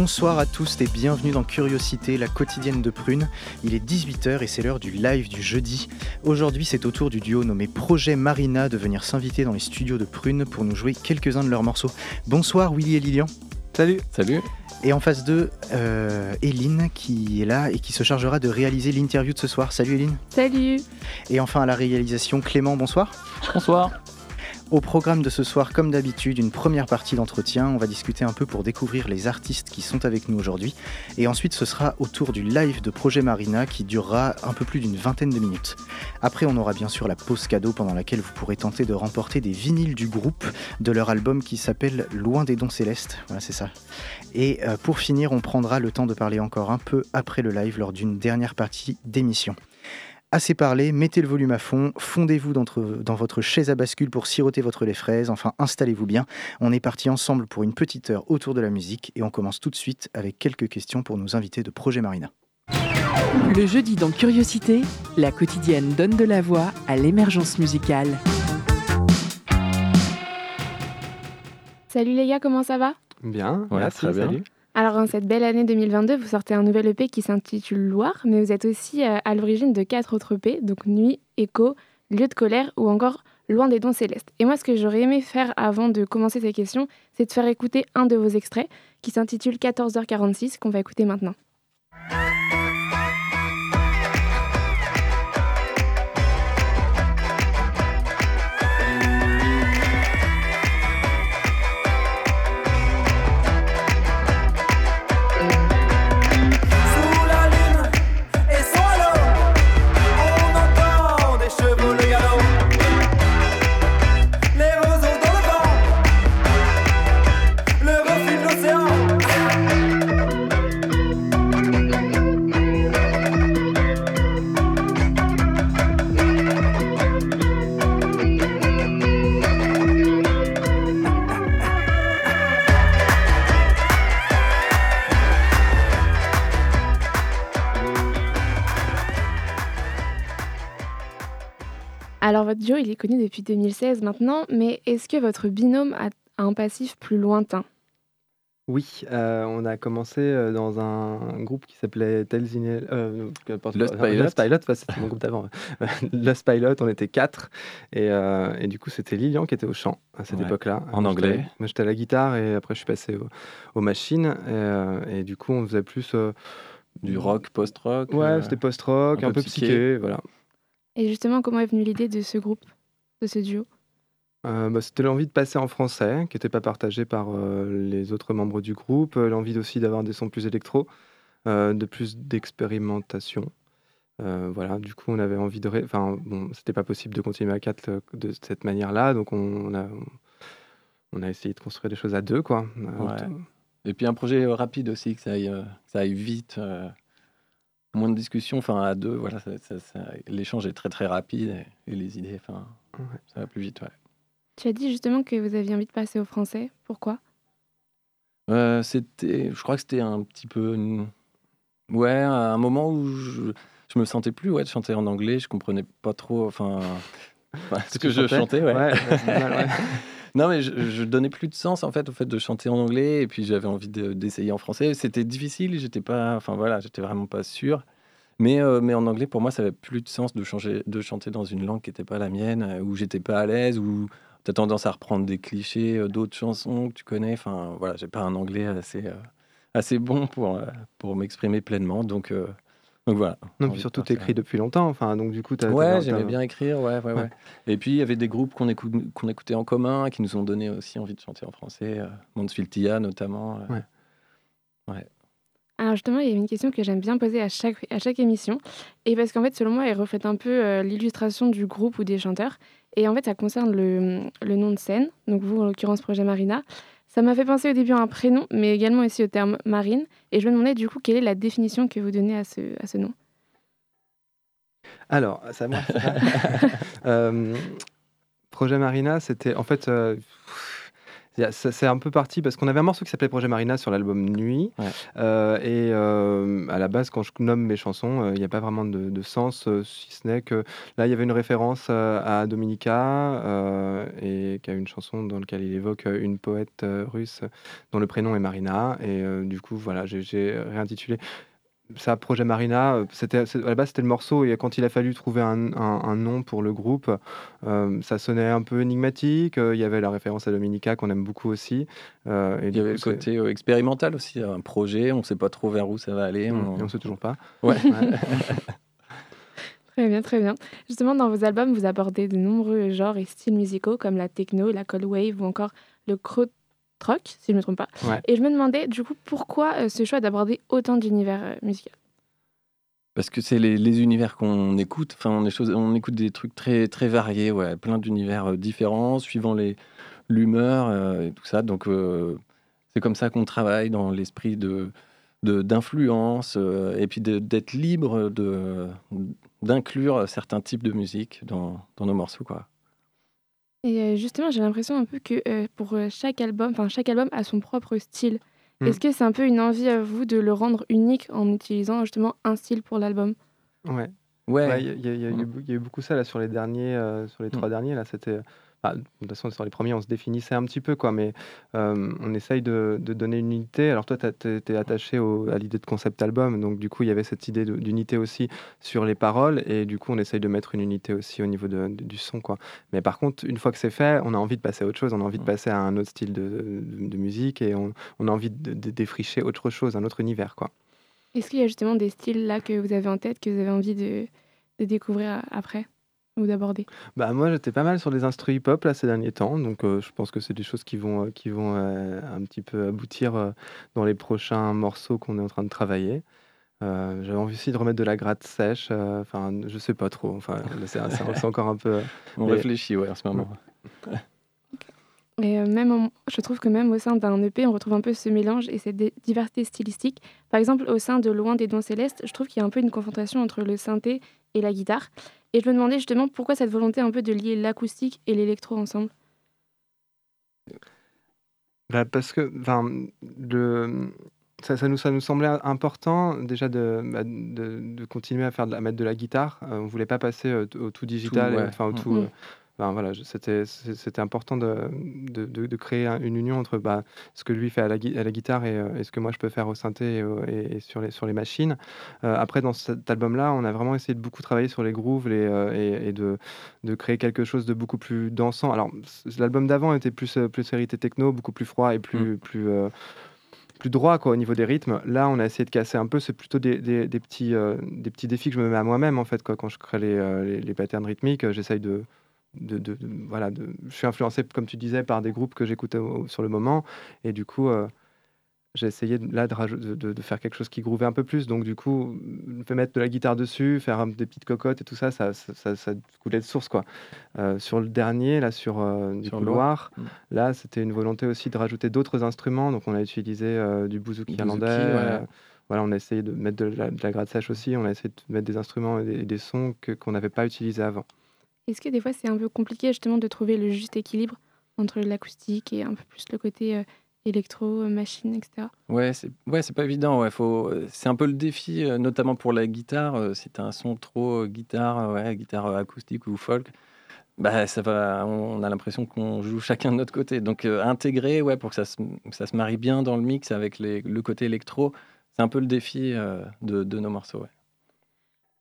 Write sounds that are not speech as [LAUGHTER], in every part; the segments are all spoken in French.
Bonsoir à tous et bienvenue dans Curiosité, la quotidienne de Prune. Il est 18h et c'est l'heure du live du jeudi. Aujourd'hui, c'est au tour du duo nommé Projet Marina de venir s'inviter dans les studios de Prune pour nous jouer quelques-uns de leurs morceaux. Bonsoir Willy et Lilian. Salut. Salut. Et en face d'eux, euh, Eline qui est là et qui se chargera de réaliser l'interview de ce soir. Salut Eline. Salut. Et enfin à la réalisation, Clément, bonsoir. Bonsoir. Au programme de ce soir, comme d'habitude, une première partie d'entretien. On va discuter un peu pour découvrir les artistes qui sont avec nous aujourd'hui. Et ensuite, ce sera au tour du live de Projet Marina qui durera un peu plus d'une vingtaine de minutes. Après, on aura bien sûr la pause cadeau pendant laquelle vous pourrez tenter de remporter des vinyles du groupe de leur album qui s'appelle Loin des dons célestes. Voilà, c'est ça. Et euh, pour finir, on prendra le temps de parler encore un peu après le live lors d'une dernière partie d'émission. Assez parlé, mettez le volume à fond, fondez-vous dans, dans votre chaise à bascule pour siroter votre lait fraise, enfin installez-vous bien. On est parti ensemble pour une petite heure autour de la musique et on commence tout de suite avec quelques questions pour nos invités de Projet Marina. Le jeudi dans Curiosité, la quotidienne donne de la voix à l'émergence musicale. Salut les gars, comment ça va? Bien, Ouais, merci, très bien. salut. Alors en cette belle année 2022, vous sortez un nouvel EP qui s'intitule Loire, mais vous êtes aussi euh, à l'origine de quatre autres EP, donc Nuit, Écho, Lieu de colère ou encore Loin des dons célestes. Et moi, ce que j'aurais aimé faire avant de commencer ces questions, c'est de faire écouter un de vos extraits qui s'intitule 14h46, qu'on va écouter maintenant. Votre duo, il est connu depuis 2016 maintenant, mais est-ce que votre binôme a un passif plus lointain? Oui, euh, on a commencé euh, dans un groupe qui s'appelait Tales in Hell- euh, Lost quoi. Pilot. Lost Pilot, enfin, c'était mon groupe d'avant. [LAUGHS] Lost Pilot, on était quatre. Et, euh, et du coup, c'était Lilian qui était au chant à cette Ouais, époque-là. en Moi, anglais. Moi, j'étais à la guitare et après, je suis passé au- aux machines. Et, euh, et du coup, on faisait plus. euh, Du rock, post-rock. Ouais, euh, c'était post-rock, un un, peu peu psyché, psyché. voilà. Et justement, comment est venue l'idée de ce groupe, de ce duo? Euh, bah, c'était l'envie de passer en français, qui n'était pas partagée par euh, les autres membres du groupe, euh, l'envie aussi d'avoir des sons plus électro, euh, de plus d'expérimentation. Euh, voilà, du coup, on avait envie de. ré- Enfin, bon, c'était pas possible de continuer à quatre de cette manière-là, donc on, a, on a essayé de construire des choses à deux, quoi. Ouais. Et puis un projet rapide aussi, que ça aille, que ça aille vite. Moins de discussions, enfin à deux, voilà, ça- ça- ça- l'échange est très très rapide et, et les idées, enfin, Ouais. ça va plus vite, ouais. Tu as dit justement que vous aviez envie de passer au français. Pourquoi? Euh, c'était, je crois que c'était un petit peu, une- ouais, un moment où je, je me sentais plus, ouais, de chanter en anglais, je comprenais pas trop, enfin, [LAUGHS] ce que je chantais chantais, ouais. Ouais, [LAUGHS] Non, mais je, donnais plus de sens en fait au fait de chanter en anglais et puis j'avais envie de- d'essayer en français. C'était difficile, j'étais pas, enfin voilà, j'étais vraiment pas sûr. Mais, euh, mais en anglais, pour moi, ça avait plus de sens de, changer, de chanter dans une langue qui n'était pas la mienne, euh, où j'étais pas à l'aise, où tu as tendance à reprendre des clichés euh, d'autres chansons que tu connais. Enfin voilà, j'ai pas un anglais assez, assez bon pour, pour m'exprimer pleinement. Donc, donc voilà. Non, puis surtout, partir. t'écris depuis longtemps, enfin, donc du coup, t'as. Ouais, t'as- j'aimais t'as- bien écrire, ouais, ouais, ouais, Ouais. Et puis, il y avait des groupes qu'on écoute, qu'on écoutait en commun, qui nous ont donné aussi envie de chanter en français. Euh, Mansfield Tia, notamment. euh. Ouais. Alors Alors justement, il y a une question que j'aime bien poser à chaque, à chaque émission. Et parce qu'en fait, selon moi, elle reflète un peu euh, l'illustration du groupe ou des chanteurs. Et en fait, ça concerne le, le nom de scène. Donc vous, en l'occurrence, Projet Marina. Ça m'a fait penser au début à un prénom, mais également aussi au terme marine. Et je me demandais du coup, quelle est la définition que vous donnez à ce, à ce nom? Alors, ça moi. [LAUGHS] Euh, Projet Marina, c'était en fait. euh, c'est un peu parti parce qu'on avait un morceau qui s'appelait Projet Marina sur l'album Nuit. Ouais. Euh, et euh, à la base, quand je nomme mes chansons, euh, il n'y a pas vraiment de, de sens, euh, si ce n'est que là, il y avait une référence euh, à Dominika, euh, et qui a une chanson dans laquelle il évoque euh, une poète euh, russe dont le prénom est Marina. Et euh, du coup, voilà, j'ai réintitulé ça Projet Marina. euh, C'était, à la base, c'était le morceau, et quand il a fallu trouver un, un- un nom pour le groupe, euh, ça sonnait un peu énigmatique. euh, Il y avait la référence à Dominika qu'on aime beaucoup aussi. euh, et Il y avait coup, le côté euh, expérimental aussi, un projet, on ne sait pas trop vers où ça va aller. Mm, on- on sait toujours pas. Ouais. [LAUGHS] [LAUGHS] Très bien, très bien. Justement, dans vos albums, vous abordez de nombreux genres et styles musicaux comme la techno, la cold wave ou encore le krautrock, si je ne me trompe pas. Ouais. Et je me demandais du coup pourquoi euh, ce choix d'aborder autant d'univers euh, musicaux. Parce que c'est les, les univers qu'on écoute. Enfin, on, est choses- on écoute des trucs très, très variés, ouais, plein d'univers euh, différents, suivant les- l'humeur euh, et tout ça. Donc, euh, c'est comme ça qu'on travaille dans l'esprit de de- d'influence euh, et puis de- d'être libre de d'inclure certains types de musique dans, dans nos morceaux quoi. Et euh, justement, j'ai l'impression un peu que euh, pour euh, chaque album, enfin chaque album a son propre style. Mm. Est-ce que c'est un peu une envie à vous de le rendre unique en utilisant justement un style pour l'album? Ouais. Ouais, Ouais, il y, a- y y eu Mm. beau- il y a eu beaucoup ça là sur les derniers, euh, sur les trois derniers là, c'était. Bah, de toute façon, sur les premiers, on se définissait un petit peu, quoi, mais euh, on essaye de, de donner une unité. Alors, toi, tu es attaché au- à l'idée de concept album, donc du coup, il y avait cette idée d'unité aussi sur les paroles, et du coup, on essaye de mettre une unité aussi au niveau de- de- du son, quoi. Mais par contre, une fois que c'est fait, on a envie de passer à autre chose, on a envie de passer à un autre style de, de- de musique, et on, on a envie de, de défricher autre chose, un autre univers, quoi. Est-ce qu'il y a justement des styles là que vous avez en tête, que vous avez envie de, de découvrir a- après? Ou d'aborder? Bah moi j'étais pas mal sur les instruments hip-hop là ces derniers temps, donc euh, je pense que c'est des choses qui vont, euh, qui vont euh, un petit peu aboutir euh, dans les prochains morceaux qu'on est en train de travailler. Euh, J'avais envie aussi de remettre de la gratte sèche, euh, enfin je sais pas trop, enfin c'est encore un peu... [LAUGHS] on mais- réfléchit ouais, en ce moment. Et euh, même, en- je trouve que même au sein d'un EP, on retrouve un peu ce mélange et cette diversité stylistique. Par exemple, au sein de Loin des Dons Célestes, je trouve qu'il y a un peu une confrontation entre le synthé et la guitare. Et je me demandais justement pourquoi cette volonté un peu de lier l'acoustique et l'électro ensemble. Bah, parce que enfin, le, ça, ça nous, ça nous semblait important déjà de, bah, de, de continuer à, faire de la, à mettre de la guitare. Euh, on voulait pas passer euh, au tout digital, ouais. et- enfin au Mm. tout. Mm. Enfin, voilà, c'était important de, de, de- de créer un- une union entre bah, ce que lui fait à la, à la guitare et, euh, et ce que moi je peux faire au synthé et, sur, les, sur les machines. Euh, après, dans cet album-là, on a vraiment essayé de beaucoup travailler sur les grooves les, euh, et, et de, de créer quelque chose de beaucoup plus dansant. Alors, l'album d'avant était plus, plus hérité techno, beaucoup plus froid et plus, plus, euh, plus droit quoi, au niveau des rythmes. Là, on a essayé de casser un peu. C'est plutôt des, des- des petits, euh, des petits défis que je me mets à moi-même en fait. Quoi. Quand je crée les, euh, les, les patterns rythmiques, j'essaye de, de, de- de- voilà, de- je suis influencé, comme tu disais, par des groupes que j'écoutais au- sur le moment. Et du coup, euh, j'ai essayé de- là de, faire quelque chose qui grouvait un peu plus. Donc, du coup, mettre de la guitare dessus, faire des petites cocottes et tout ça, ça, ça, ça- ça coulait de source. Quoi. Euh, sur le dernier, là, sur, euh, du Sur couloir, Loire. là, c'était une volonté aussi de rajouter d'autres instruments. Donc, on a utilisé euh, du bouzouki irlandais. ouais. voilà, on a essayé de mettre de la, de la gratte sèche aussi. On a essayé de mettre des instruments et des, des sons que- qu'on n'avait pas utilisés avant. Est-ce que des fois c'est un peu compliqué justement de trouver le juste équilibre entre l'acoustique et un peu plus le côté euh, électro, euh, machine, etc. Ouais, c'est ouais, pas évident. Ouais, faut, euh, c'est un peu le défi, notamment pour la guitare. Si t'as un son trop guitare, ouais, guitare acoustique ou folk, bah ça va. On a l'impression qu'on joue chacun de notre côté. Donc intégrer, ouais, pour que ça se, ça se marie bien dans le mix avec le côté électro, c'est un peu le défi de, nos morceaux.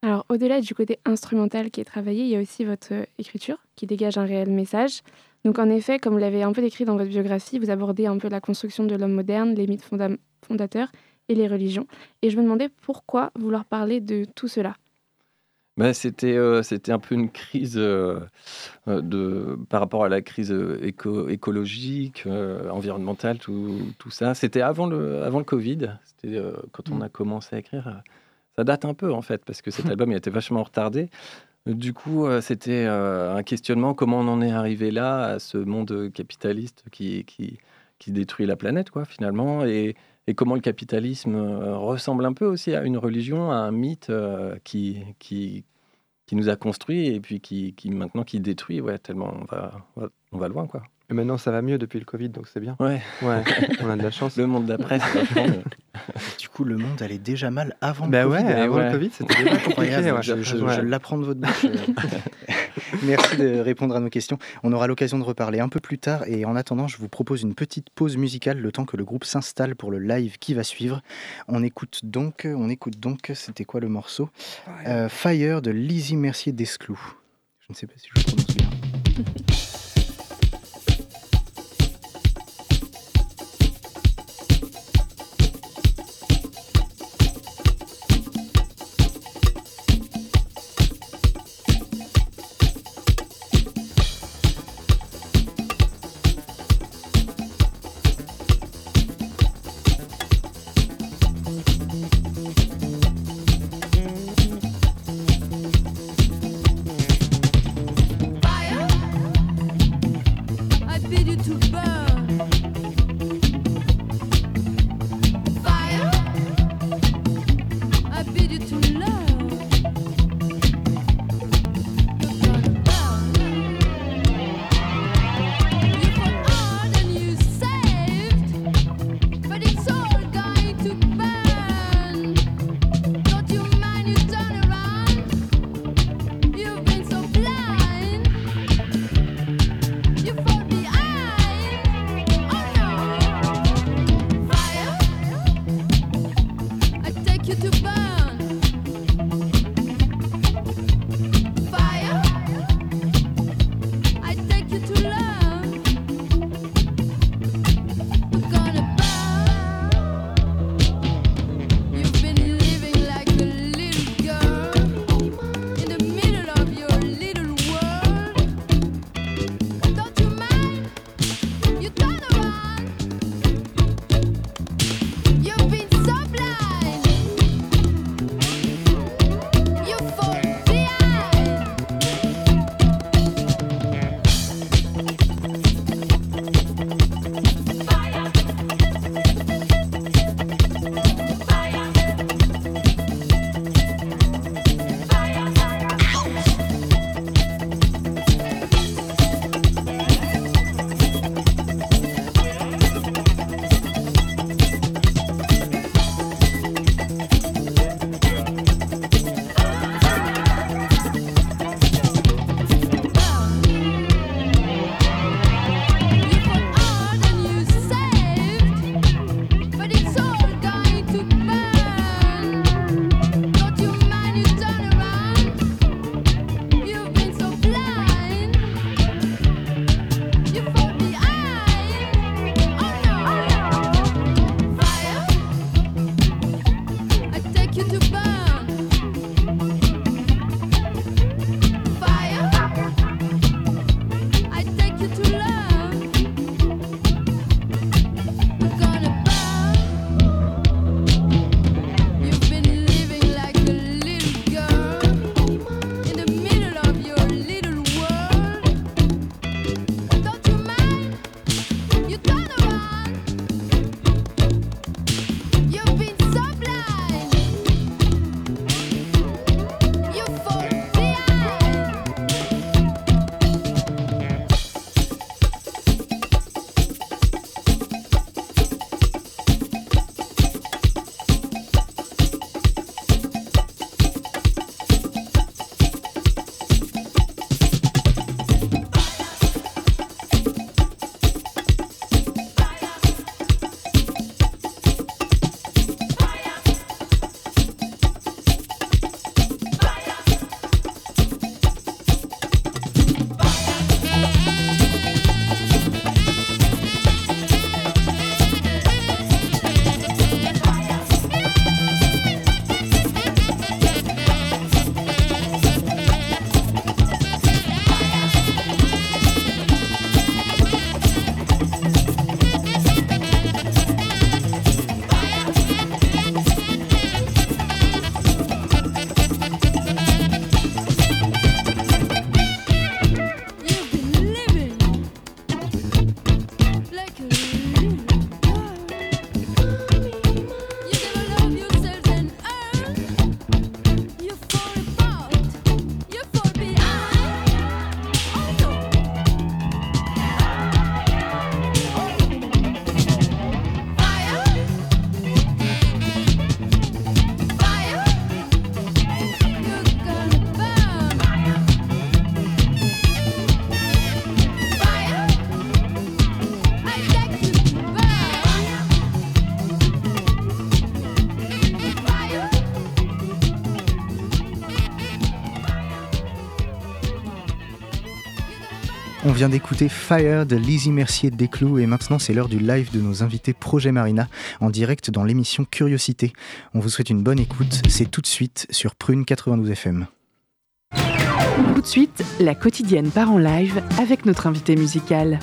Alors, au-delà du côté instrumental qui est travaillé, il y a aussi votre euh, écriture qui dégage un réel message. Donc, en effet, comme vous l'avez un peu décrit dans votre biographie, vous abordez un peu la construction de l'homme moderne, les mythes fonda- fondateurs et les religions. Et je me demandais pourquoi vouloir parler de tout cela? C'était, euh, c'était un peu une crise euh, de, par rapport à la crise éco- écologique, euh, environnementale, tout, tout ça. C'était avant le, avant le Covid. C'était quand on Mm. a commencé à écrire. Ça date un peu en fait, parce que cet [LAUGHS] album il était vachement retardé. Du coup, euh, c'était euh, un questionnement comment on en est arrivé là, à ce monde capitaliste qui, qui, qui détruit la planète, quoi, finalement, et, et comment le capitalisme euh, ressemble un peu aussi à une religion, à un mythe qui, qui, qui nous a construit et puis qui, qui maintenant qui détruit, ouais, tellement on va, on va loin, quoi. Et maintenant, ça va mieux depuis le Covid, donc c'est bien. Ouais, Ouais, on a de la chance. [LAUGHS] le monde d'après, c'est vachement mieux. [LAUGHS] Du coup, le monde allait déjà mal avant Bah le ouais, Covid. avant ouais. le Covid, c'était déjà. [LAUGHS] Incroyable, ouais. je, je- Ouais. je l'apprends de votre bouche. euh. Merci de répondre à nos questions. On aura l'occasion de reparler un peu plus tard et en attendant, je vous propose une petite pause musicale le temps que le groupe s'installe pour le live qui va suivre. On écoute donc, on écoute donc, c'était quoi le morceau? Euh, Fire de Lizzie Mercier d'Esclou. Je ne sais pas si je le prononce bien. Vient d'écouter Fire de Lizzie Mercier de Desclous et maintenant c'est l'heure du live de nos invités Projet Marina en direct dans l'émission Curiosité. On vous souhaite une bonne écoute, c'est tout de suite sur Prune 92 FM. Tout de suite, la quotidienne part en live avec notre invité musical.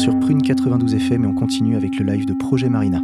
Sur Prune 92 FM et on continue avec le live de Projet Marina.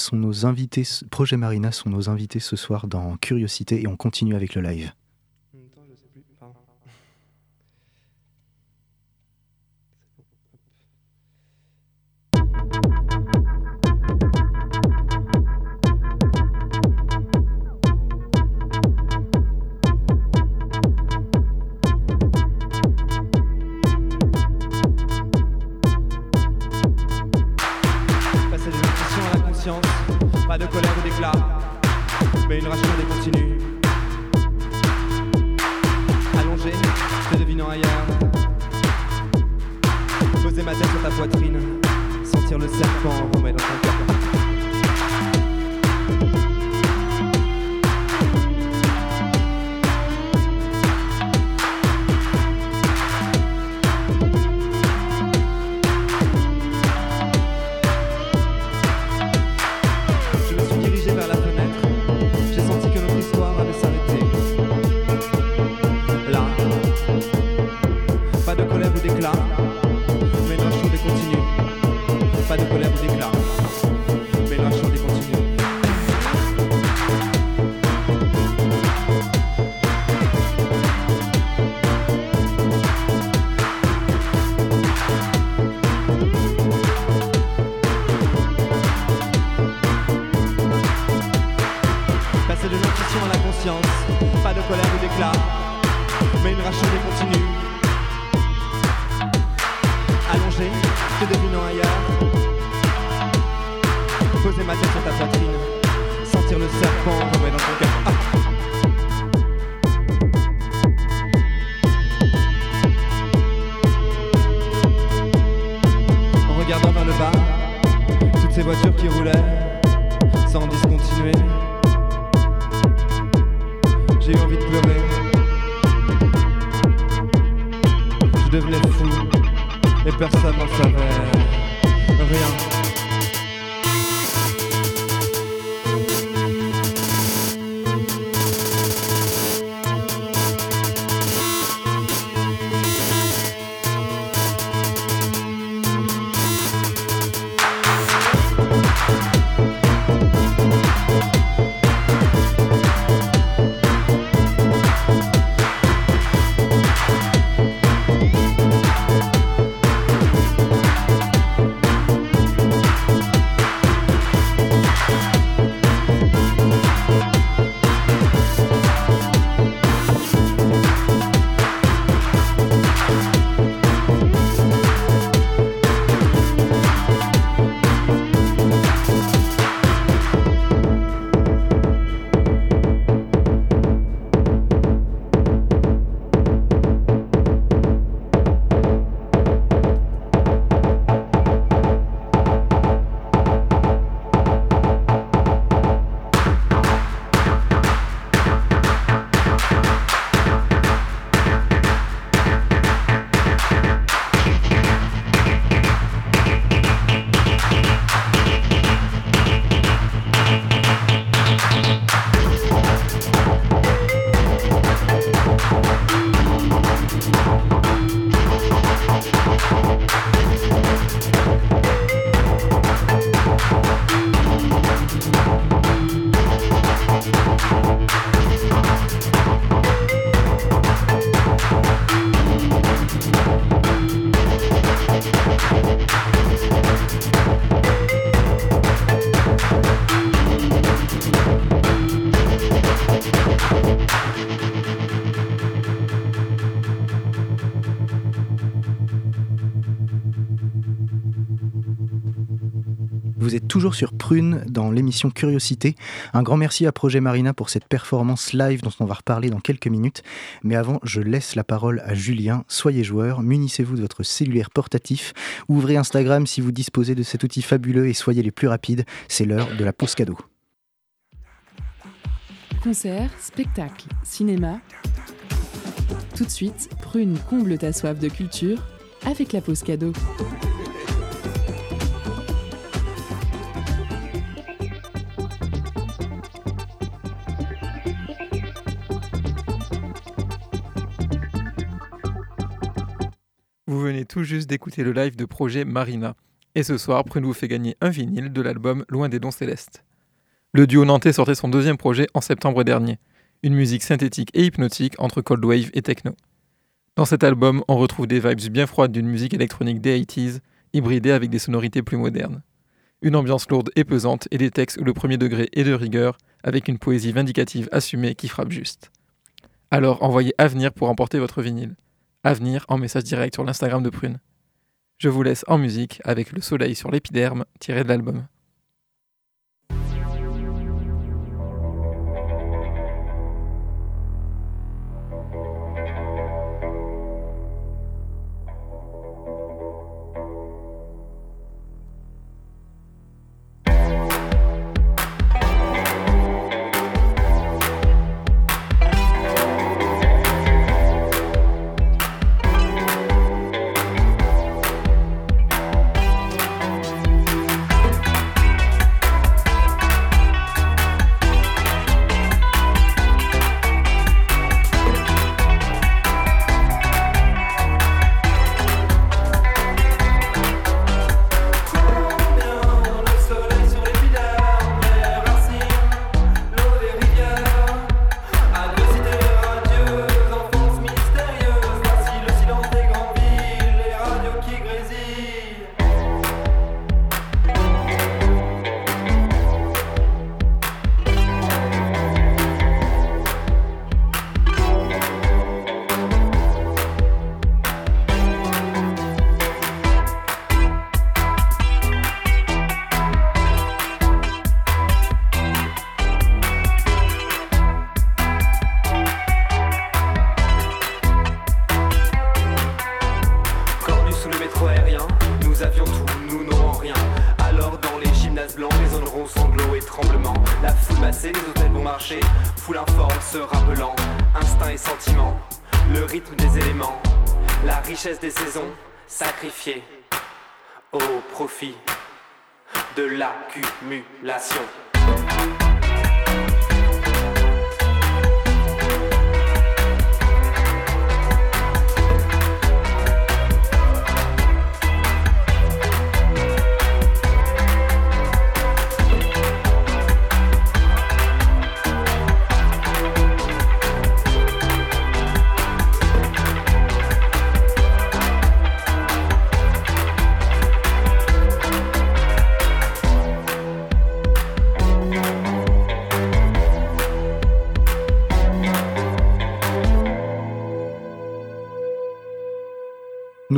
sont nos invités, Projet Marina sont nos invités ce soir dans Curiosité et on continue avec le live. je devenais fou et personne n'en savait rien. Vous êtes toujours sur Prune dans l'émission Curiosité. Un grand merci à Projet Marina pour cette performance live dont on va reparler dans quelques minutes. Mais avant, je laisse la parole à Julien. Soyez joueur, munissez-vous de votre cellulaire portatif, ouvrez Instagram si vous disposez de cet outil fabuleux et soyez les plus rapides. C'est l'heure de la pause cadeau. Concert, spectacle, cinéma. Tout de suite, Prune comble ta soif de culture avec la pause cadeau. Vous venez tout juste d'écouter le live de projet Marina. Et ce soir, Prune vous fait gagner un vinyle de l'album Loin des dons célestes. Le duo nantais sortait son deuxième projet en septembre dernier, une musique synthétique et hypnotique entre cold wave et techno. Dans cet album, on retrouve des vibes bien froides d'une musique électronique des 80s, hybridée avec des sonorités plus modernes. Une ambiance lourde et pesante et des textes où le premier degré est de rigueur, avec une poésie vindicative assumée qui frappe juste. Alors envoyez Avenir pour emporter votre vinyle. Avenir en message direct sur l'Instagram de Prune. Je vous laisse en musique avec Le soleil sur l'épiderme tiré de l'album.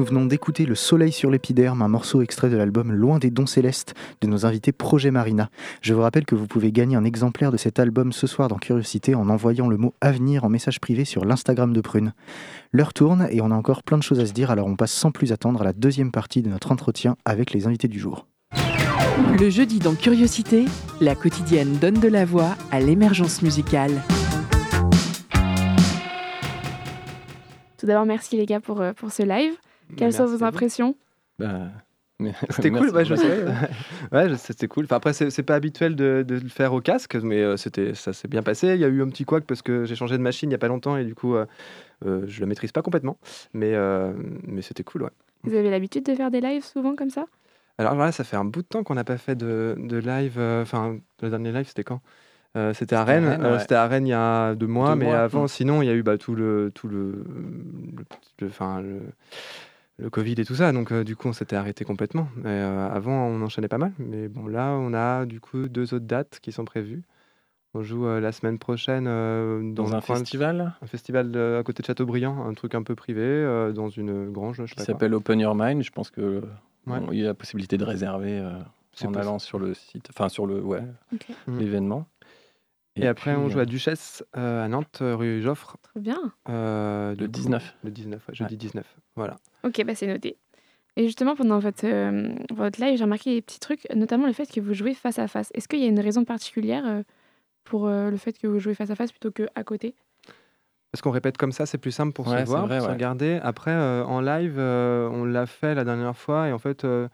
Nous venons d'écouter Le Soleil sur l'épiderme, un morceau extrait de l'album Loin des dons célestes de nos invités Projet Marina. Je vous rappelle que vous pouvez gagner un exemplaire de cet album ce soir dans Curiosité en envoyant le mot Avenir en message privé sur l'Instagram de Prune. L'heure tourne et on a encore plein de choses à se dire, alors on passe sans plus attendre à la deuxième partie de notre entretien avec les invités du jour. Le jeudi dans Curiosité, la quotidienne donne de la voix à l'émergence musicale. Tout d'abord, merci les gars pour, euh, pour ce live. Quelles sont vos impressions? Bah, C'était [LAUGHS] cool, [LAUGHS] ouais, je sais. ouais, c'était cool. Enfin, après, c'est pas habituel de, de le faire au casque, mais euh, c'était, ça s'est bien passé. Il y a eu un petit couac parce que j'ai changé de machine il y a pas longtemps et du coup, euh, euh, je la maîtrise pas complètement. Mais, euh, mais c'était cool, ouais. Vous avez l'habitude de faire des lives souvent comme ça? Alors voilà, ça fait un bout de temps qu'on n'a pas fait de, de live. euh, Enfin, le dernier live, c'était quand? Euh, C'était à Rennes. Rennes, ouais. C'était à Rennes il y a deux mois, Deux mais mois, avant, sinon, il y a eu bah, tout le, tout le, le, le, le Covid et tout ça. Donc, euh, du coup, on s'était arrêté complètement. Mais, euh, avant, on enchaînait pas mal. Mais bon, là, on a du coup deux autres dates qui sont prévues. On joue euh, la semaine prochaine euh, dans, un festival? Un festival de- à côté de Châteaubriand, un truc un peu privé, euh, dans une grange, je sais qui pas quoi. s'appelle Open Your Mind. Je pense que Ouais. bon, il y a la possibilité de réserver. euh, en possible. allant sur le site, enfin sur le ouais, Ok. Mm. l'événement. Et, après, on joue euh, à Duchesse euh, à Nantes, euh, rue Joffre. Trop bien. euh, Le du coup, 19. Le 19, ouais, jeudi 19. Voilà. Ok, bah c'est noté. Et justement, pendant votre, euh, votre live, j'ai remarqué des petits trucs, notamment le fait que vous jouez face à face. Est-ce qu'il y a une raison particulière euh, pour euh, le fait que vous jouez face à face plutôt qu'à côté? Parce qu'on répète comme ça, c'est plus simple pour Ouais, se c'est voir, vrai, pour se ouais. regarder. Après, euh, en live, euh, on l'a fait la dernière fois et en fait, euh,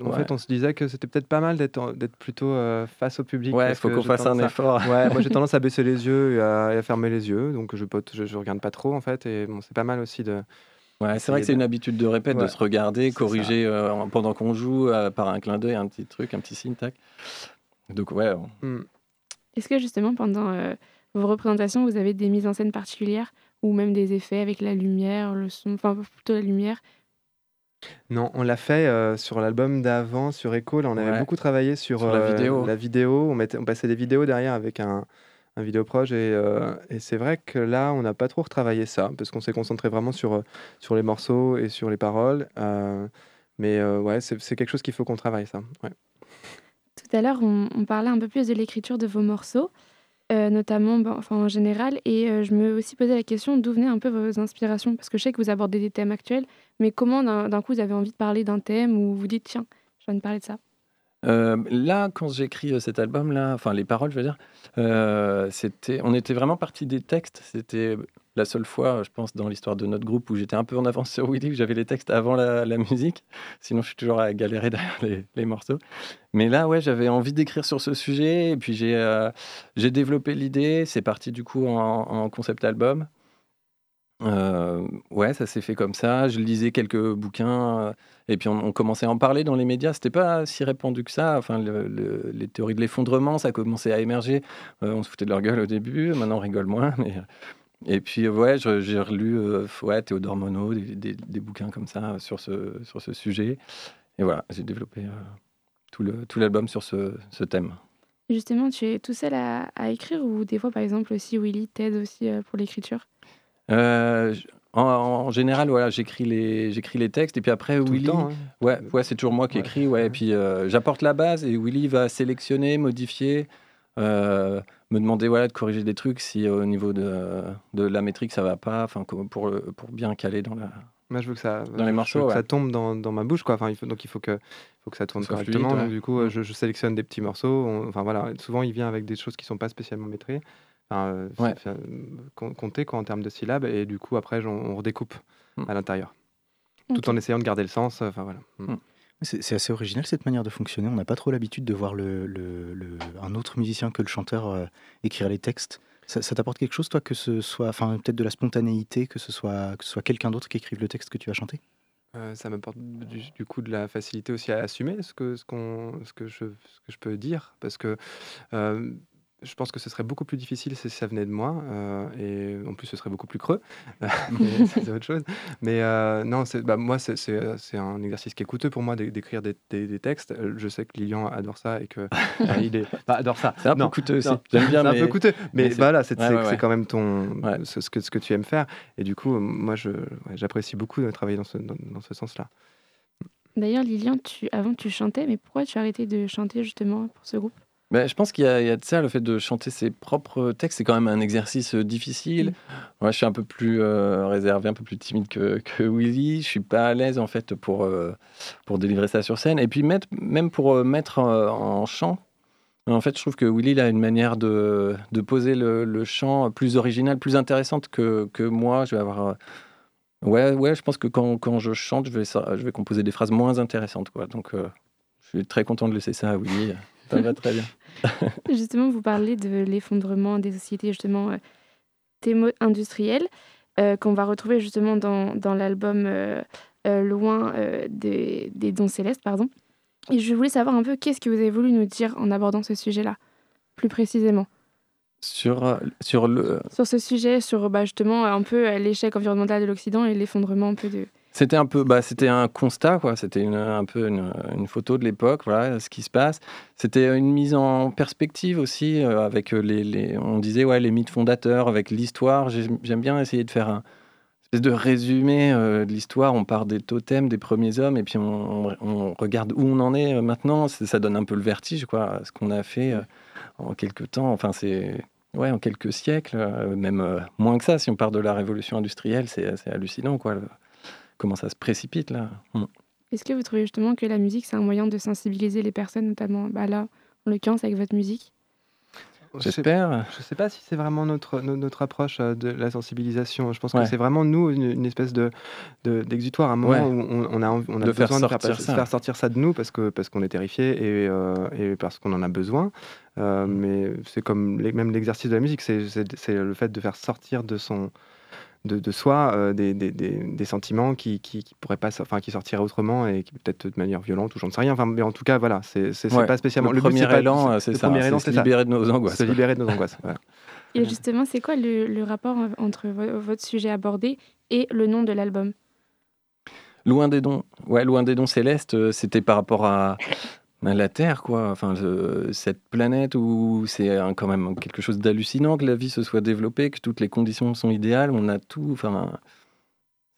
en Ouais. fait on se disait que c'était peut-être pas mal d'être plutôt euh, face au public. Ouais, il parce faut qu'on fasse un à- effort. Ouais, moi j'ai [LAUGHS] tendance à baisser les yeux et à, et à fermer les yeux, donc je, je, je regarde pas trop en fait. Et bon, c'est pas mal aussi de. Ouais, c'est vrai que c'est une habitude de répète, de se regarder, corriger euh, en- pendant qu'on joue euh, par un clin d'œil, un petit truc, un petit signe, tac. Donc ouais, on- Hmm. Est-ce que justement, pendant euh, vos représentations, vous avez des mises en scène particulières ou même des effets avec la lumière, le son, enfin plutôt la lumière Non, on l'a fait euh, sur l'album d'avant, sur Echo. Là, on avait Ouais. beaucoup travaillé sur, Sur la euh, vidéo. la vidéo. On, mettait, on passait des vidéos derrière avec un, un vidéoproche. Et, euh, et c'est vrai que là, on n'a pas trop retravaillé ça, parce qu'on s'est concentré vraiment sur, euh, sur les morceaux et sur les paroles. Euh, mais euh, ouais, c'est c'est quelque chose qu'il faut qu'on travaille, ça. Ouais. Tout à l'heure, on, on parlait un peu plus de l'écriture de vos morceaux, euh, notamment ben, enfin, en général, et euh, je me aussi posé la question d'où venaient un peu vos inspirations, parce que je sais que vous abordez des thèmes actuels, mais comment d'un coup vous avez envie de parler d'un thème ou vous dites tiens, j'ai envie de parler de ça? Euh, là, quand j'écris euh, cet album-là, enfin les paroles, je veux dire, euh, c'était, on était vraiment parti des textes. C'était la seule fois, je pense, dans l'histoire de notre groupe où j'étais un peu en avance sur Willy, où j'avais les textes avant la, musique. Sinon, je suis toujours à galérer derrière les, morceaux. Mais là, ouais, j'avais envie d'écrire sur ce sujet, et puis j'ai, développé l'idée. C'est parti du coup en concept album. Euh, ouais, ça s'est fait comme ça. Je lisais quelques bouquins euh, et puis on, commençait à en parler dans les médias. C'était pas si répandu que ça. Enfin, le- le- les théories de l'effondrement, ça commençait à émerger. Euh, on se foutait de leur gueule au début. Maintenant, on rigole moins. [LAUGHS] Mais... Et puis, ouais, j'ai relu ouais, Théodore Monod, des, bouquins comme ça sur ce, sur ce sujet. Et voilà, j'ai développé tout le- tout l'album sur ce, ce thème. Justement, tu es tout seul à, à écrire ou des fois, par exemple, aussi Willy t'aide aussi pour l'écriture? Euh, en, en général, voilà, j'écris les, j'écris les textes et puis après Tout Willy, temps, hein. ouais, ouais, c'est toujours moi qui Ouais. écris, ouais, et puis euh, j'apporte la base et Willy va sélectionner, modifier, euh, me demander voilà de corriger des trucs si au niveau de, de la métrique ça va pas, enfin pour pour bien caler dans la. Moi, je veux que ça, Dans les morceaux, ouais. ça tombe dans, dans ma bouche, quoi. Enfin, il faut, donc il faut que, faut que ça tourne correctement. fluide, Donc ouais. du coup, euh, je, je sélectionne des petits morceaux. On- enfin voilà, souvent il vient avec des choses qui sont pas spécialement maîtrisées, enfin, euh, Ouais. euh, com- comptées quoi en termes de syllabes, et du coup après on, redécoupe Mm. à l'intérieur, tout en essayant de garder le sens. Enfin voilà. Mm. Mm. C'est c'est assez original cette manière de fonctionner. On n'a pas trop l'habitude de voir le, le- le- un autre musicien que le chanteur euh, écrire les textes. Ça, ça t'apporte quelque chose, toi, que ce soit, enfin, peut-être de la spontanéité, que ce soit, que ce soit quelqu'un d'autre qui écrive le texte que tu vas chanter? Euh, ça m'apporte du, du coup de la facilité aussi à assumer ce que, ce qu'on, ce que, je, ce que je peux dire, parce que euh, je pense que ce serait beaucoup plus difficile si ça venait de moi, euh, et en plus ce serait beaucoup plus creux, [LAUGHS] [LAUGHS] c'est autre chose. Mais euh, non, bah, moi c'est, euh, c'est un exercice qui est coûteux pour moi d'é- d'écrire des, des- des textes. Je sais que Lilian adore ça et que euh, [LAUGHS] il est, bah, adore ça. C'est un Non, peu coûteux aussi. J'aime bien, c'est un mais peu coûteux, mais, voilà, c'est, Ouais, c'est- ouais, c'est ouais. quand même ton, Ouais. ce, ce que, ce que tu aimes faire, et du coup, moi j'apprécie beaucoup de travailler dans ce, dans- dans ce sens-là. D'ailleurs, Lilian, tu, avant tu chantais, mais pourquoi tu as arrêté de chanter justement pour ce groupe? Ben, je pense qu'il y, a- il y a de ça, le fait de chanter ses propres textes, c'est quand même un exercice euh, difficile. Moi, je suis un peu plus euh, réservé, un peu plus timide que, que Willy. Je suis pas à l'aise en fait pour, euh, pour délivrer ça sur scène. Et puis mettre, même pour euh, mettre en chant, en fait, je trouve que Willy il a une manière de, de poser le, le chant plus originale, plus intéressante que, que moi. Je vais avoir. Ouais, ouais, je pense que quand, quand je chante, je vais, je vais composer des phrases moins intéressantes. Quoi. Donc, je suis très content de laisser ça à Willy. Ça va très bien. [LAUGHS] Justement, vous parlez de l'effondrement des sociétés justement euh, thémo-industrielles euh, qu'on va retrouver justement dans, dans l'album euh, euh, Loin des, des dons célestes. Pardon. Et je voulais savoir un peu qu'est-ce que vous avez voulu nous dire en abordant ce sujet-là, plus précisément? Sur, sur le, Sur ce sujet, sur bah, justement un peu l'échec environnemental de l'Occident et l'effondrement un peu de... C'était un peu, bah, c'était un constat, quoi. C'était un peu une, photo de l'époque, voilà, ce qui se passe. C'était une mise en perspective aussi, euh, avec les, les- on disait, ouais, les mythes fondateurs, avec l'histoire. J'ai- J'aime bien essayer de faire un, c'est de résumer euh, l'histoire. On part des totems, des premiers hommes, et puis on, regarde où on en est euh, maintenant. Ça donne un peu le vertige, quoi, ce qu'on a fait euh, en quelques temps. Enfin, c'est ouais, en quelques siècles, euh, même euh, moins que ça. Si on part de la révolution industrielle, c'est hallucinant, quoi. Comment ça se précipite là. Mm. Est-ce que vous trouvez justement que la musique, c'est un moyen de sensibiliser les personnes, notamment bah là, en l'occurrence avec votre musique? J'espère. Je sais pas si c'est vraiment notre, no- notre approche euh, de la sensibilisation. Je pense Ouais. que c'est vraiment nous une, une espèce de de- d'exutoire, un moment Ouais. où on, on a, envie- on a De faire besoin de faire, ça. faire sortir ça de nous parce que parce qu'on est terrifié et, euh, et parce qu'on en a besoin. Euh, Mm. mais c'est comme les- même l'exercice de la musique, c'est le fait de faire sortir de son de, de soi euh, des, des, des, des sentiments qui, qui, qui pourraient pas, enfin qui sortiraient autrement et qui peut-être de manière violente ou j'en sais rien. Enfin, mais en tout cas, voilà, c'est Ouais. pas spécialement le, but, premier élan, euh, c'est le ça. élan, se c'est ça. libérer de nos angoisses. se libérer de nos angoisses. voilà. [LAUGHS] Et justement, c'est quoi le, le rapport en- entre vo- votre sujet abordé et le nom de l'album? Loin des dons, ouais, loin des dons célestes, euh, c'était par rapport à la Terre, quoi. Enfin, le- cette planète où c'est quand même quelque chose d'hallucinant que la vie se soit développée, que toutes les conditions sont idéales, on a tout. Enfin,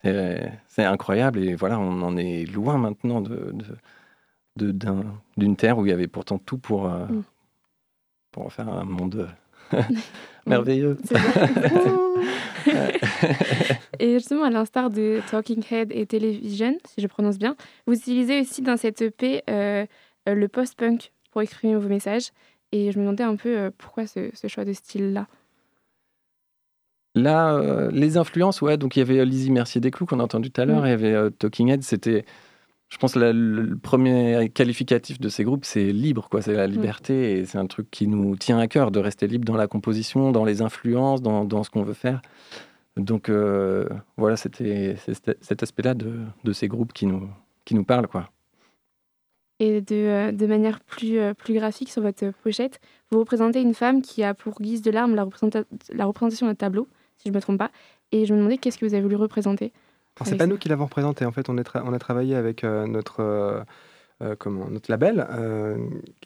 c'est incroyable et voilà, on en est loin maintenant de de- de- d'une Terre où il y avait pourtant tout pour euh, Mm. pour en faire un monde [LAUGHS] [LAUGHS] merveilleux. C'est vrai. [LAUGHS] et justement, à l'instar de Talking Head et Television, si je prononce bien, vous utilisez aussi dans cette EP euh, euh, le post-punk pour exprimer vos messages. Et je me demandais un peu euh, pourquoi ce, ce choix de style-là? Là, euh, les influences, ouais, donc il y avait euh, Lizzie Mercier Desclous qu'on a entendu tout à l'heure, Mm. il y avait euh, Talking Head, c'était, je pense, la- le, premier qualificatif de ces groupes, c'est libre, quoi, c'est la liberté, et c'est un truc qui nous tient à cœur de rester libre dans la composition, dans les influences, dans, dans ce qu'on veut faire. Donc euh, voilà, c'était cet aspect-là de, de ces groupes qui nous, qui nous parle, quoi. Et de, euh, de manière plus, euh, plus graphique sur votre pochette, vous représentez une femme qui a pour guise de l'arme la, représenta- la représentation d'un tableau, si je ne me trompe pas. Et je me demandais qu'est-ce que vous avez voulu représenter. Alors, c'est pas ça. nous qui l'avons représenté. En fait, on, est tra- on a travaillé avec euh, notre, euh, euh, comment, notre label. euh,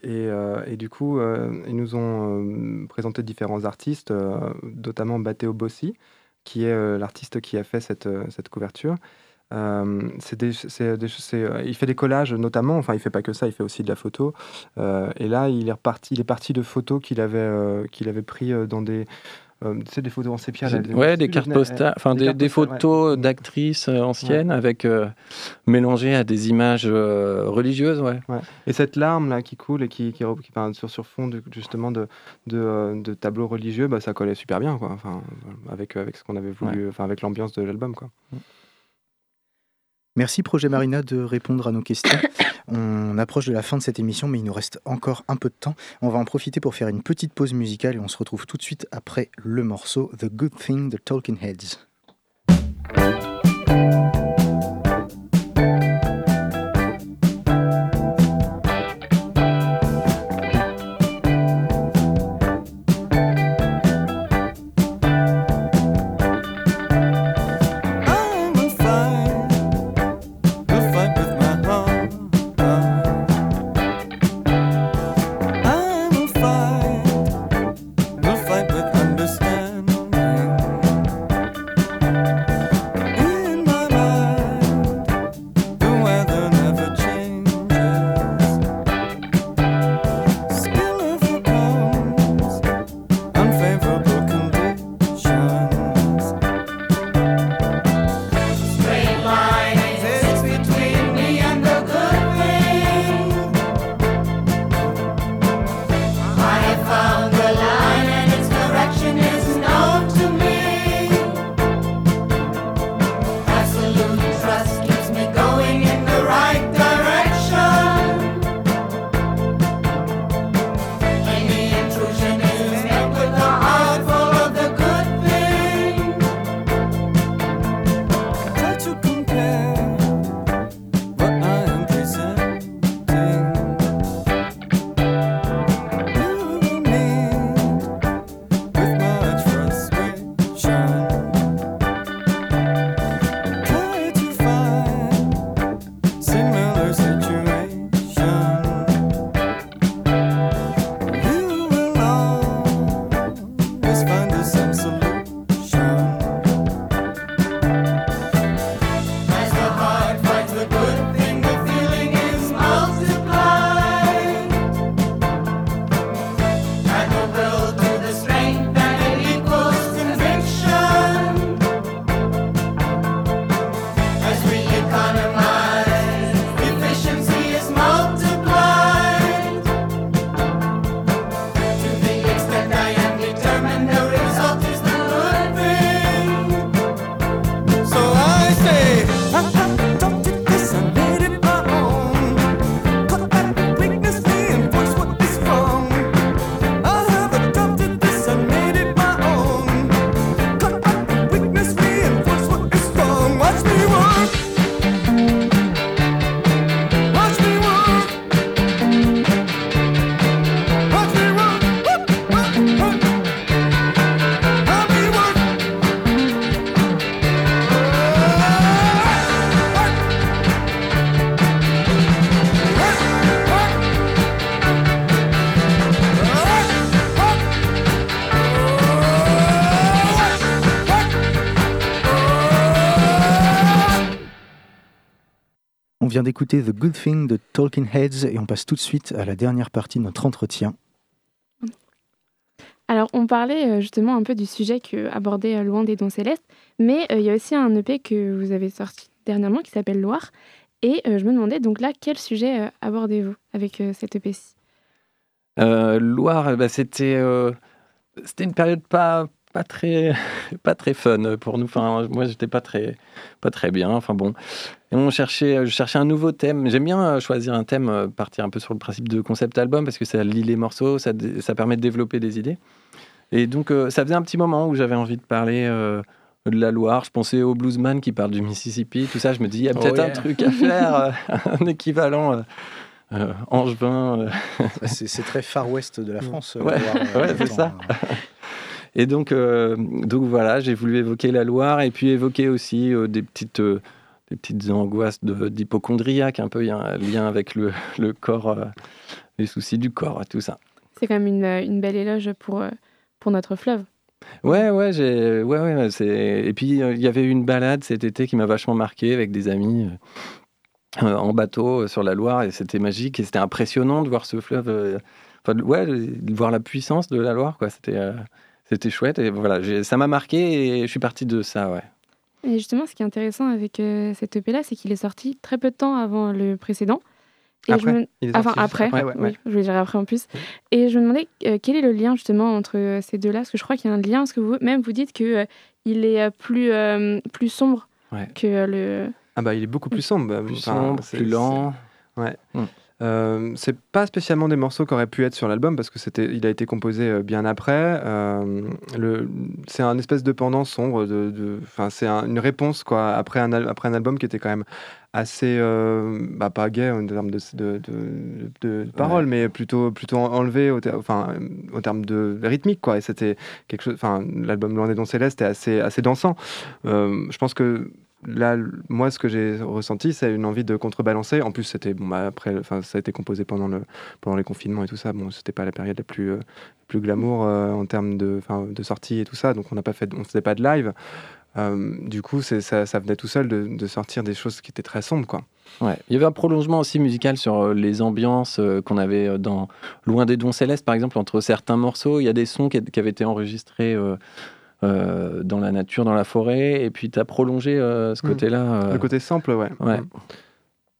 et, euh, et du coup, ils nous ont présenté différents artistes, notamment Matteo Bossi, qui est l'artiste qui a fait cette, cette couverture. Euh, c'est des- c'est des- c'est, euh, il fait des collages notamment, enfin il fait pas que ça, il fait aussi de la photo. Euh, et là, il est reparti, il est parti de photos qu'il avait, euh, qu'il avait pris dans des, sais, des photos en sépia. là, ouais, des sais plus cartes les- postales, enfin des, des ouais. photos d'actrices euh, anciennes avec mélangées à des images religieuses, ouais. Ouais. Et cette larme là qui coule et qui, qui, sur, sur fond de, justement de, de, de tableaux religieux, bah, ça collait super bien quoi. Enfin, avec, avec ce qu'on avait voulu, enfin avec l'ambiance de l'album quoi. Merci Projet Marina de répondre à nos questions. [COUGHS] On approche de la fin de cette émission, mais il nous reste encore un peu de temps. On va en profiter pour faire une petite pause musicale et on se retrouve tout de suite après le morceau The Good Thing de Talking Heads. Vient d'écouter The Good Thing de Talking Heads et on passe tout de suite à la dernière partie de notre entretien. Alors, on parlait euh, justement un peu du sujet que abordait euh, Loin des Dons Célestes, mais euh, il y a aussi un EP que vous avez sorti dernièrement qui s'appelle Loire. Et euh, je me demandais donc là, quel sujet euh, abordez-vous avec euh, cet EP-ci Euh, Loire, bah, c'était euh, c'était une période pas pas très [LAUGHS] pas très fun pour nous. Enfin, moi, j'étais pas très pas très bien. Enfin bon, et on cherchait je cherchais un nouveau thème. J'aime bien euh, choisir un thème, euh, partir un peu sur le principe de concept album parce que ça lie les morceaux, ça ça permet de développer des idées. Et donc, euh, ça faisait un petit moment où j'avais envie de parler. euh, de la Loire, je pensais au bluesman qui parle du Mississippi, tout ça. Je me dis, il y a Oh peut-être yeah. un truc à faire, [LAUGHS] un équivalent euh, angevin. euh, C'est très far west de la France. euh, Ouais, euh, ouais, c'est ça. Et donc, euh, donc voilà, j'ai voulu évoquer la Loire et puis évoquer aussi euh, des, petites, euh, des petites angoisses d'hypochondriaque, un peu, il y a un lien avec le, le corps, les soucis du corps, tout ça. C'est quand même une, une belle éloge pour, pour notre fleuve. Ouais, ouais, j'ai, ouais, ouais, c'est. Et puis il y avait une balade cet été qui m'a vachement marqué avec des amis euh, en bateau sur la Loire et c'était magique et c'était impressionnant de voir ce fleuve. euh, Enfin, de- ouais, de voir la puissance de la Loire, quoi. C'était, euh, c'était chouette et voilà, ça m'a marqué et je suis parti de ça, ouais. Et justement, ce qui est intéressant avec euh, cet EP-là, c'est qu'il est sorti très peu de temps avant le précédent. Et Après, je me- il est Enfin, après, après, ouais, oui, je voulais dire après en plus. Et je me demandais euh, quel est le lien justement entre euh, ces deux-là, parce que je crois qu'il y a un lien, parce que vous même vous dites que euh, il est plus, euh, plus sombre Ouais. que euh, le... Ah bah il est beaucoup plus sombre. Plus Enfin, sombre, c'est- plus lent. Ouais. Mm. Euh, c'est pas spécialement des morceaux qui auraient pu être sur l'album parce que c'était, il a été composé euh, bien après. Euh, le, c'est un espèce de pendant sombre. De, de- enfin, c'est un- une réponse quoi après un, al- après un album qui était quand même assez, euh, bah, pas gay en termes de, de, de, de paroles, mais plutôt plutôt en- enlevé au, enfin, au terme de rythmique quoi. Et c'était quelque chose. Enfin, l'album Loin des Dons Célestes est assez assez dansant. Je pense que là, moi, ce que j'ai ressenti, c'est une envie de contrebalancer. En plus, c'était bon, bah, après, enfin, ça a été composé pendant le pendant les confinements et tout ça. Bon, c'était pas la période la plus euh, glamour euh, en termes de de sortie et tout ça. Donc, on n'a pas fait, on faisait pas de live. Euh, du coup, ça, venait tout seul de, sortir des choses qui étaient très sombres, quoi. Ouais. Il y avait un prolongement aussi musical sur les ambiances qu'on avait dans Loin des Dons Célestes, par exemple, entre certains morceaux. Il y a des sons qui avaient été enregistrés euh, dans la nature, dans la forêt, et puis tu as prolongé euh, ce Mm. côté-là. euh, Le côté simple, ouais. ouais. Mm.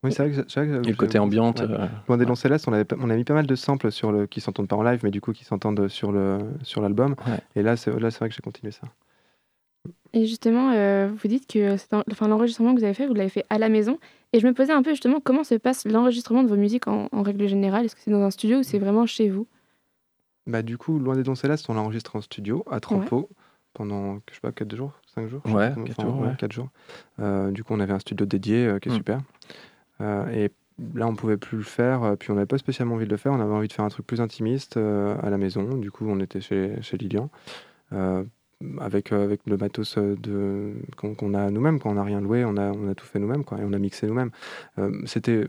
Oui, c'est vrai que, c'est vrai que Et le côté ambiante. Ouais. euh, Loin des Dons Célestes, on, avait, on a mis pas mal de samples sur le, qui s'entendent pas en live, mais du coup qui s'entendent sur le sur l'album. Ouais. Et là, c'est là, c'est vrai que j'ai continué ça. Et justement, euh, vous dites que c'est enfin, l'enregistrement que vous avez fait, vous l'avez fait à la maison. Et je me posais un peu justement comment se passe l'enregistrement de vos musiques en, en règle générale? Est-ce que c'est dans un studio ou c'est vraiment chez vous? Bah, du coup, Loin des Dons Célestes, on l'a enregistré en studio, à Trampo, pendant, je sais pas, 4 jours 5 jours Ouais, pas comment- quatre enfin, jours, ouais. quatre jours. Euh, du coup, on avait un studio dédié euh, qui est Mm. super. Euh, et là, on pouvait plus le faire, euh, puis on n'avait pas spécialement envie de le faire, on avait envie de faire un truc plus intimiste euh, à la maison. Du coup, on était chez, chez Lilian. euh, avec, euh, avec le matos euh, de, qu'on, qu'on a nous-mêmes, quand on n'a rien loué, on a, on a tout fait nous-mêmes, quoi, et on a mixé nous-mêmes. Euh, c'était,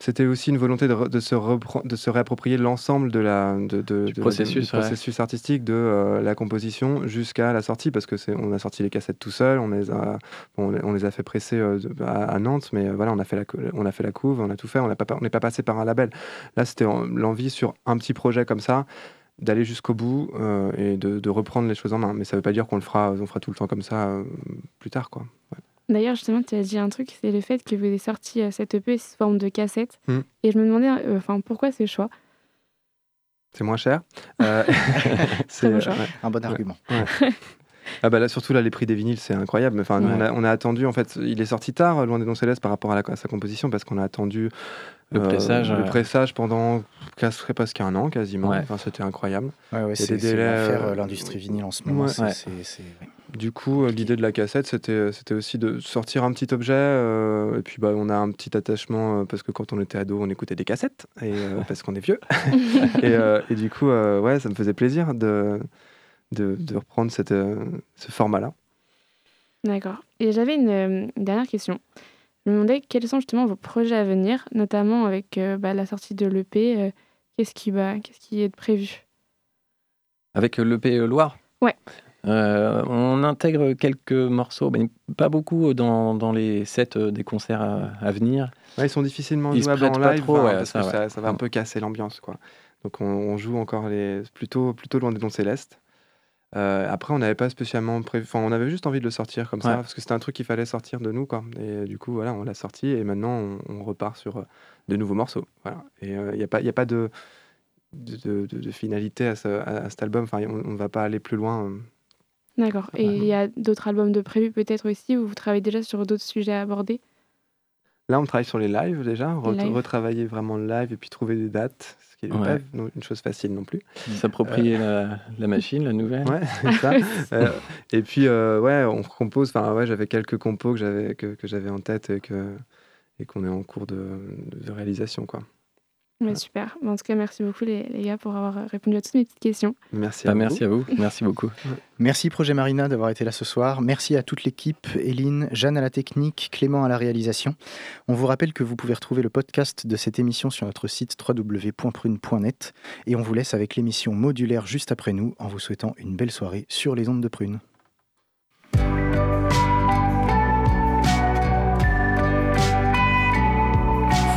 c'était aussi une volonté de, se, repren- de se réapproprier l'ensemble de la, de, de- Du processus, du ouais. processus artistique de euh, la composition jusqu'à la sortie, parce que on a sorti les cassettes tout seul, on les a, on les- on les a fait presser euh, à, à Nantes, mais euh, voilà, on a fait la, on a fait la couve, on a tout fait, on n'a pas, on n'est pas passé par un label. Là, c'était en- l'envie sur un petit projet comme ça d'aller jusqu'au bout euh, et de, reprendre les choses en main. Mais ça ne veut pas dire qu'on le fera, on fera tout le temps comme ça plus tard, quoi. Ouais. D'ailleurs, justement, tu as dit un truc, c'est le fait que vous avez sorti euh, cette EP sous forme de cassette. Mm. Et je me demandais, euh, enfin, pourquoi ce choix? C'est moins cher. Euh, [LAUGHS] [LAUGHS] bon choix. ouais. Un bon Ouais. argument. [LAUGHS] Ah bah là surtout là les prix des vinyles c'est incroyable. Enfin Ouais. on, a, on a attendu en fait il est sorti tard loin des dons célestes par rapport à, la- à sa composition parce qu'on a attendu Le pressage, le ouais. pressage pendant presque un an quasiment. Ouais. Enfin c'était incroyable. Ouais, ouais, c'est des c'est délais, l'enfer, euh, euh, l'industrie vinyle en ce moment. ouais. c'est- Du coup euh, l'idée de la cassette c'était c'était aussi de sortir un petit objet euh, et puis bah on a un petit attachement euh, parce que quand on était ado on écoutait des cassettes et euh, [LAUGHS] parce qu'on est vieux [LAUGHS] et, euh, et du coup euh, ouais ça me faisait plaisir de de, de reprendre cette, euh, ce format là. D'accord. Et j'avais une, euh, une dernière question. Je me demandais quels sont justement vos projets à venir, notamment avec euh, bah, la sortie de l'EP. euh, qu'est-ce qui, va- qu'est-ce qui est prévu? Avec l'EP Loire? Ouais. Euh, on intègre quelques morceaux, mais pas beaucoup dans, dans les sets euh, des concerts à, à venir. Ouais, ils sont difficilement Ils jouables en live trop, hein, ouais, parce ça, que ouais. ça, ça va un peu casser l'ambiance. quoi. Donc on, on joue encore les plutôt, plutôt loin des dons célestes. Euh, après, on n'avait pas spécialement prévu. Enfin, on avait juste envie de le sortir comme ça parce que c'était un truc qu'il fallait sortir de nous. Quoi. Et du coup, voilà, on l'a sorti et maintenant on, on repart sur euh, de nouveaux morceaux. Voilà. Et il n'y a pas, y a pas de, de, de- de- de finalité à, ce- à- à cet album. Enfin, on ne va pas aller plus loin. D'accord. Et il y a d'autres albums de prévus peut-être aussi où vous travaillez déjà sur d'autres sujets à aborder? Là, on travaille sur les lives déjà, re- Live. retravailler vraiment le live et puis trouver des dates, ce qui n'est Ouais. pas une chose facile non plus. S'approprier la, la machine, la nouvelle. Ouais, c'est [LAUGHS] ça. Euh, et puis, euh, ouais, on compose. Enfin, ouais, j'avais quelques compos que j'avais que, que j'avais en tête et que et qu'on est en cours de, de réalisation, quoi. Ouais, Super. Bon, en tout cas, merci beaucoup les, les gars pour avoir répondu à toutes mes petites questions. Merci Bah, à vous. merci à vous, merci beaucoup. Merci Projet Marina d'avoir été là ce soir. Merci à toute l'équipe, Eline, Jeanne à la technique, Clément à la réalisation. On vous rappelle que vous pouvez retrouver le podcast de cette émission sur notre site www.prune.net et on vous laisse avec l'émission modulaire juste après nous en vous souhaitant une belle soirée sur les ondes de Prune.